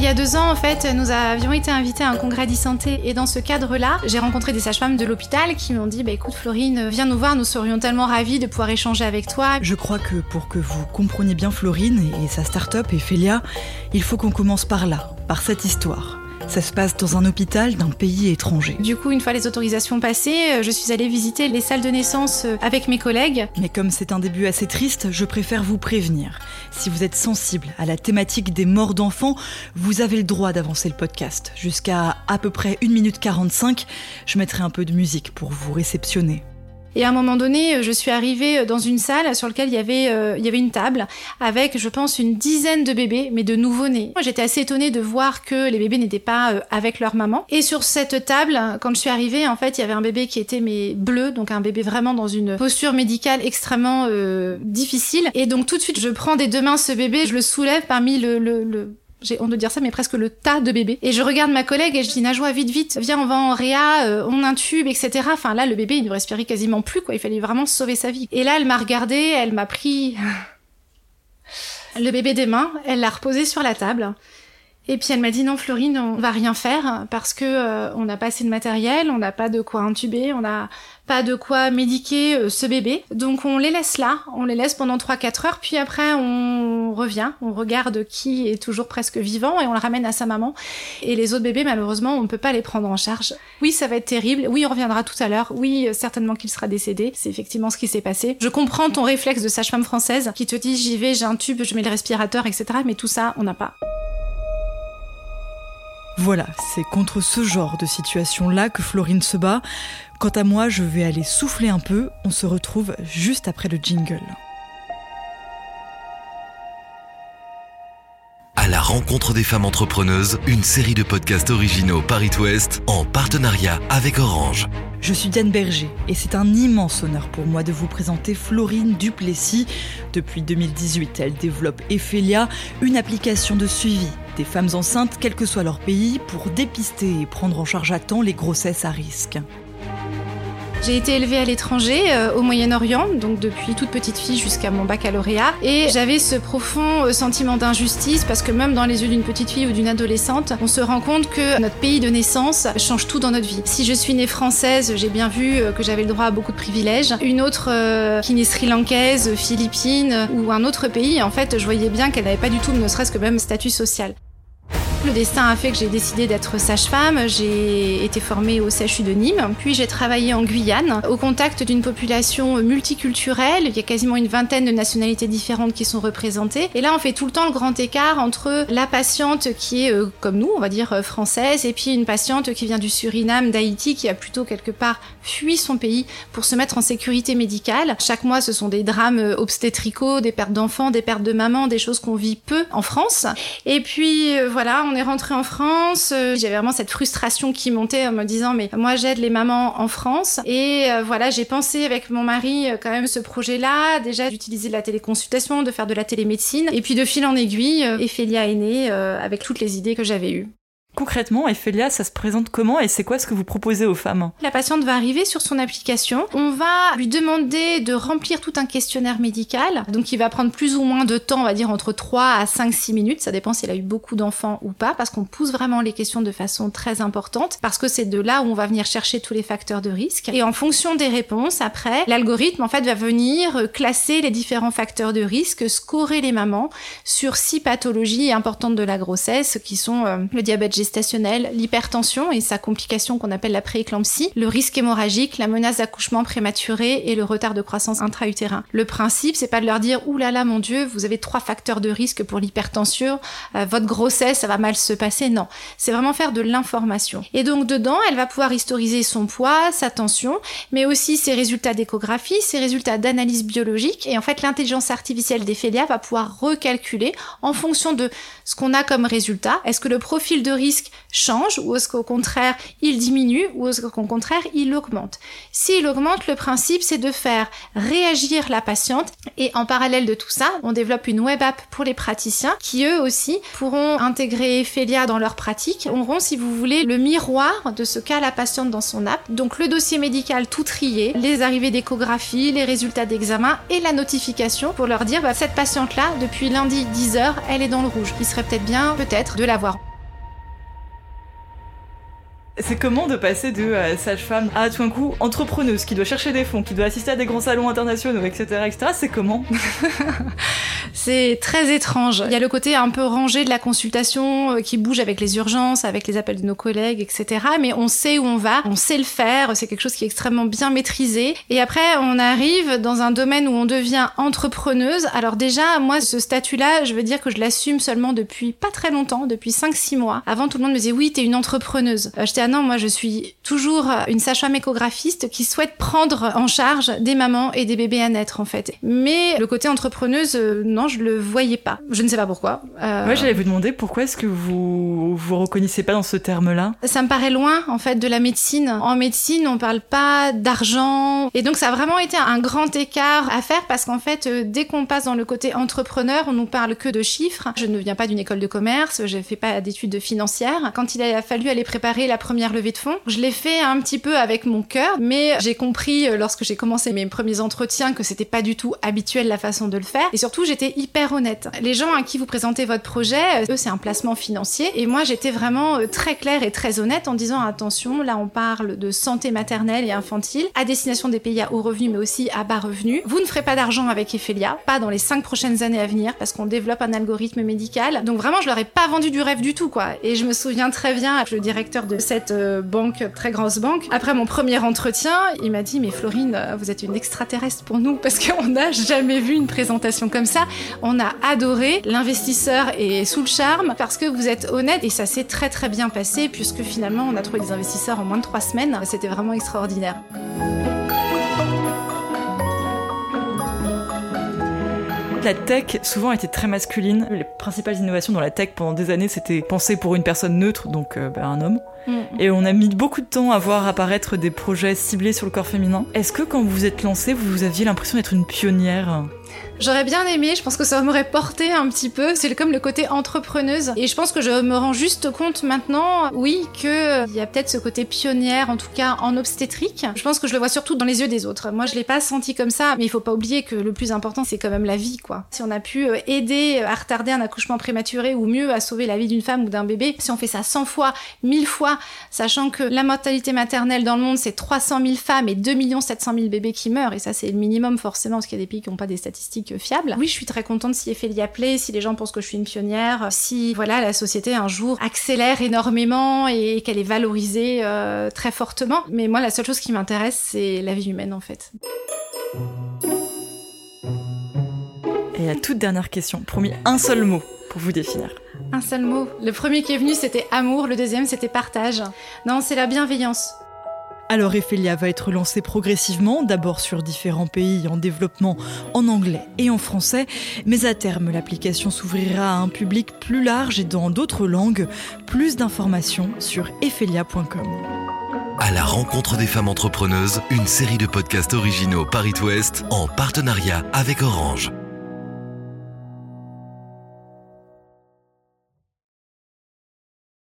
Il y a deux ans, en fait, nous avions été invités à un congrès d'e-santé et dans ce cadre-là, j'ai rencontré des sages-femmes de l'hôpital qui m'ont dit bah, écoute, Florine, viens nous voir, nous serions tellement ravis de pouvoir échanger avec toi. Je crois que pour que vous compreniez bien Florine et sa start-up et Félia, il faut qu'on commence par là, par cette histoire. Ça se passe dans un hôpital d'un pays étranger. Du coup, une fois les autorisations passées, euh, je suis allée visiter les salles de naissance euh, avec mes collègues. Mais comme c'est un début assez triste, je préfère vous prévenir. Si vous êtes sensible à la thématique des morts d'enfants, vous avez le droit d'avancer le podcast. Jusqu'à à peu près 1 minute 45, je mettrai un peu de musique pour vous réceptionner. Et à un moment donné, euh, je suis arrivée euh, dans une salle sur laquelle il y avait, euh, il y avait une table avec, je pense, une dizaine de bébés, mais de nouveau-nés. Moi, j'étais assez étonnée de voir que les bébés n'étaient pas avec leur maman. Et sur cette table, quand je suis arrivée, en fait, il y avait un bébé qui était mais bleu, donc un bébé vraiment dans une posture médicale extrêmement difficile. Et donc tout de suite, je prends des deux mains ce bébé, je le soulève parmi le, le, le j'ai honte de dire ça, mais presque le tas de bébés. Et je regarde ma collègue et je dis Najwa, vite, vite, viens, on va en réa, euh, on intube, etc. Enfin là, le bébé, il ne respirait quasiment plus, quoi. Il fallait vraiment sauver sa vie. Et là, elle m'a regardé, elle m'a pris le bébé des mains, elle l'a reposé sur la table. Et puis elle m'a dit non Florine, on va rien faire parce que euh, on n'a pas assez de matériel, on n'a pas de quoi intuber, on n'a pas de quoi médiquer euh, ce bébé. Donc on les laisse là, on les laisse pendant 3-4 heures, puis après on revient, on regarde qui est toujours presque vivant et on le ramène à sa maman. Et les autres bébés, malheureusement, on ne peut pas les prendre en charge. Oui, ça va être terrible, oui, on reviendra tout à l'heure, oui, certainement qu'il sera décédé, c'est effectivement ce qui s'est passé. Je comprends ton réflexe de sage-femme française qui te dit j'y vais, j'ai un tube, je mets le respirateur, etc. Mais tout ça, on n'a pas. Voilà, c'est contre ce genre de situation-là que Florine se bat. Quant à moi, je vais aller souffler un peu. On se retrouve juste après le jingle. À la rencontre des femmes entrepreneuses, une série de podcasts originaux Paris Ouest en partenariat avec Orange. Je suis Diane Berger et c'est un immense honneur pour moi de vous présenter Florine Duplessis. Depuis 2018, elle développe Ephelia, une application de suivi des femmes enceintes, quel que soit leur pays, pour dépister et prendre en charge à temps les grossesses à risque. J'ai été élevée à l'étranger, euh, au Moyen-Orient, donc depuis toute petite fille jusqu'à mon baccalauréat. Et j'avais ce profond euh, sentiment d'injustice parce que même dans les yeux d'une petite fille ou d'une adolescente, on se rend compte que notre pays de naissance change tout dans notre vie. Si je suis née française, j'ai bien vu euh, que j'avais le droit à beaucoup de privilèges. Une autre qui née sri-lankaise, philippine ou un autre pays, en fait, je voyais bien qu'elle n'avait pas du tout, ne serait-ce que même statut social. Le destin a fait que j'ai décidé d'être sage-femme. J'ai été formée au CHU de Nîmes, puis j'ai travaillé en Guyane, au contact d'une population multiculturelle. Il y a quasiment une vingtaine de nationalités différentes qui sont représentées. Et là, on fait tout le temps le grand écart entre la patiente qui est, euh, comme nous, on va dire, euh, française, et puis une patiente qui vient du Suriname, d'Haïti, qui a plutôt quelque part fui son pays pour se mettre en sécurité médicale. Chaque mois, ce sont des drames euh, obstétricaux, des pertes d'enfants, des pertes de mamans, des choses qu'on vit peu en France. Et puis, voilà, on est rentré en France, euh, j'avais vraiment cette frustration qui montait en me disant mais moi j'aide les mamans en France et euh, voilà j'ai pensé avec mon mari euh, quand même ce projet-là déjà d'utiliser la téléconsultation, de faire de la télémédecine et puis de fil en aiguille, Ephelia est née avec toutes les idées que j'avais eues. Concrètement, Ephelia, ça se présente comment et c'est quoi ce que vous proposez aux femmes? La patiente va arriver sur son application. On va lui demander de remplir tout un questionnaire médical. Donc, il va prendre plus ou moins de temps, on va dire entre 3 à 5, 6 minutes. Ça dépend si elle a eu beaucoup d'enfants ou pas, parce qu'on pousse vraiment les questions de façon très importante, parce que c'est de là où on va venir chercher tous les facteurs de risque. Et en fonction des réponses, après, l'algorithme, en fait, va venir classer les différents facteurs de risque, scorer les mamans sur six pathologies importantes de la grossesse, qui sont euh, le diabète gestationnel, l'hypertension et sa complication qu'on appelle la prééclampsie, le risque hémorragique, la menace d'accouchement prématuré et le retard de croissance intra-utérin. Le principe, c'est pas de leur dire, ouh là là, mon dieu, vous avez trois facteurs de risque pour l'hypertension, euh, votre grossesse, ça va mal se passer. Non. C'est vraiment faire de l'information. Et donc, dedans, elle va pouvoir historiser son poids, sa tension, mais aussi ses résultats d'échographie, ses résultats d'analyse biologique. Et en fait, l'intelligence artificielle d'Ephelia va pouvoir recalculer en fonction de ce qu'on a comme résultat. Est-ce que le profil de risque change ou est-ce qu'au contraire il diminue ou est-ce qu'au contraire il augmente. S'il augmente, le principe c'est de faire réagir la patiente et en parallèle de tout ça, on développe une web app pour les praticiens qui eux aussi pourront intégrer Ephelia dans leur pratique, auront si vous voulez le miroir de ce qu'a la patiente dans son app. Donc le dossier médical tout trié, les arrivées d'échographie, les résultats d'examen et la notification pour leur dire bah, cette patiente là depuis lundi 10h elle est dans le rouge. Il serait peut-être bien peut-être de la voir. C'est comment de passer de euh, sage-femme à tout un coup entrepreneuse qui doit chercher des fonds, qui doit assister à des grands salons internationaux, etc. etc. C'est comment? C'est très étrange. Il y a le côté un peu rangé de la consultation euh, qui bouge avec les urgences, avec les appels de nos collègues, etc. Mais on sait où on va, on sait le faire, c'est quelque chose qui est extrêmement bien maîtrisé. Et après, on arrive dans un domaine où on devient entrepreneuse. Alors déjà, moi, ce statut-là, je veux dire que je l'assume seulement depuis pas très longtemps, depuis 5-6 mois. Avant, tout le monde me disait, oui, t'es une entrepreneuse. Non, moi, je suis toujours une sage-femme échographiste qui souhaite prendre en charge des mamans et des bébés à naître, en fait. Mais le côté entrepreneuse, euh, non, je le voyais pas. Je ne sais pas pourquoi. Euh... Moi, j'allais vous demander pourquoi est-ce que vous vous reconnaissez pas dans ce terme-là? Ça me paraît loin, en fait, de la médecine. En médecine, on parle pas d'argent. Et donc, ça a vraiment été un grand écart à faire parce qu'en fait, euh, dès qu'on passe dans le côté entrepreneur, on nous parle que de chiffres. Je ne viens pas d'une école de commerce, je fais pas d'études financières. Quand il a fallu aller préparer la première levée de fonds, je l'ai fait un petit peu avec mon cœur, mais j'ai compris euh, lorsque j'ai commencé mes premiers entretiens que c'était pas du tout habituel la façon de le faire. Et surtout, j'étais hyper honnête. Les gens à qui vous présentez votre projet, euh, eux, c'est un placement financier. Et moi, j'étais vraiment très claire et très honnête en disant attention, là, on parle de santé maternelle et infantile à destination des pays à haut revenu, mais aussi à bas revenu. Vous ne ferez pas d'argent avec Ephelia, pas dans les cinq prochaines années à venir, parce qu'on développe un algorithme médical. Donc vraiment, je leur ai pas vendu du rêve du tout, quoi. Et je me souviens très bien, le directeur de cette euh, banque, très grosse banque, après mon premier entretien, il m'a dit, mais Florine, euh, vous êtes une extraterrestre pour nous, parce qu'on n'a jamais vu une présentation comme ça. On a adoré. L'investisseur est sous le charme, parce que vous êtes honnête, et ça s'est très très bien passé, puisque finalement, on a trouvé des investisseurs en moins de trois semaines. C'était vraiment extraordinaire. La tech souvent était très masculine. Les principales innovations dans la tech pendant des années, c'était penser pour une personne neutre, donc euh, bah, un homme. Et on a mis beaucoup de temps à voir apparaître des projets ciblés sur le corps féminin. Est-ce que quand vous vous êtes lancée, vous aviez l'impression d'être une pionnière? J'aurais bien aimé, je pense que ça m'aurait porté un petit peu. C'est comme le côté entrepreneuse. Et je pense que je me rends juste compte maintenant, oui, qu'il y a peut-être ce côté pionnière, en tout cas en obstétrique. Je pense que je le vois surtout dans les yeux des autres. Moi, je l'ai pas senti comme ça, mais il faut pas oublier que le plus important, c'est quand même la vie, quoi. Si on a pu euh, aider à retarder un accouchement prématuré ou mieux à sauver la vie d'une femme ou d'un bébé, si on fait ça 100 fois, 1000 fois, sachant que la mortalité maternelle dans le monde, c'est 300 000 femmes et 2 700 000 bébés qui meurent, et ça, c'est le minimum forcément, parce qu'il y a des pays qui n'ont pas des statistiques fiable. Oui, je suis très contente si Ephelia plaît, si les gens pensent que je suis une pionnière, si voilà la société un jour accélère énormément et qu'elle est valorisée euh, très fortement. Mais moi, la seule chose qui m'intéresse, c'est la vie humaine en fait. Et la toute dernière question, promis un seul mot pour vous définir. Un seul mot. Le premier qui est venu, c'était amour, le deuxième, c'était partage. Non, c'est la bienveillance. Alors Ephelia va être lancée progressivement, d'abord sur différents pays en développement en anglais et en français, mais à terme l'application s'ouvrira à un public plus large et dans d'autres langues. Plus d'informations sur ephelia.com. À la rencontre des femmes entrepreneuses, une série de podcasts originaux Paris Ouest en partenariat avec Orange.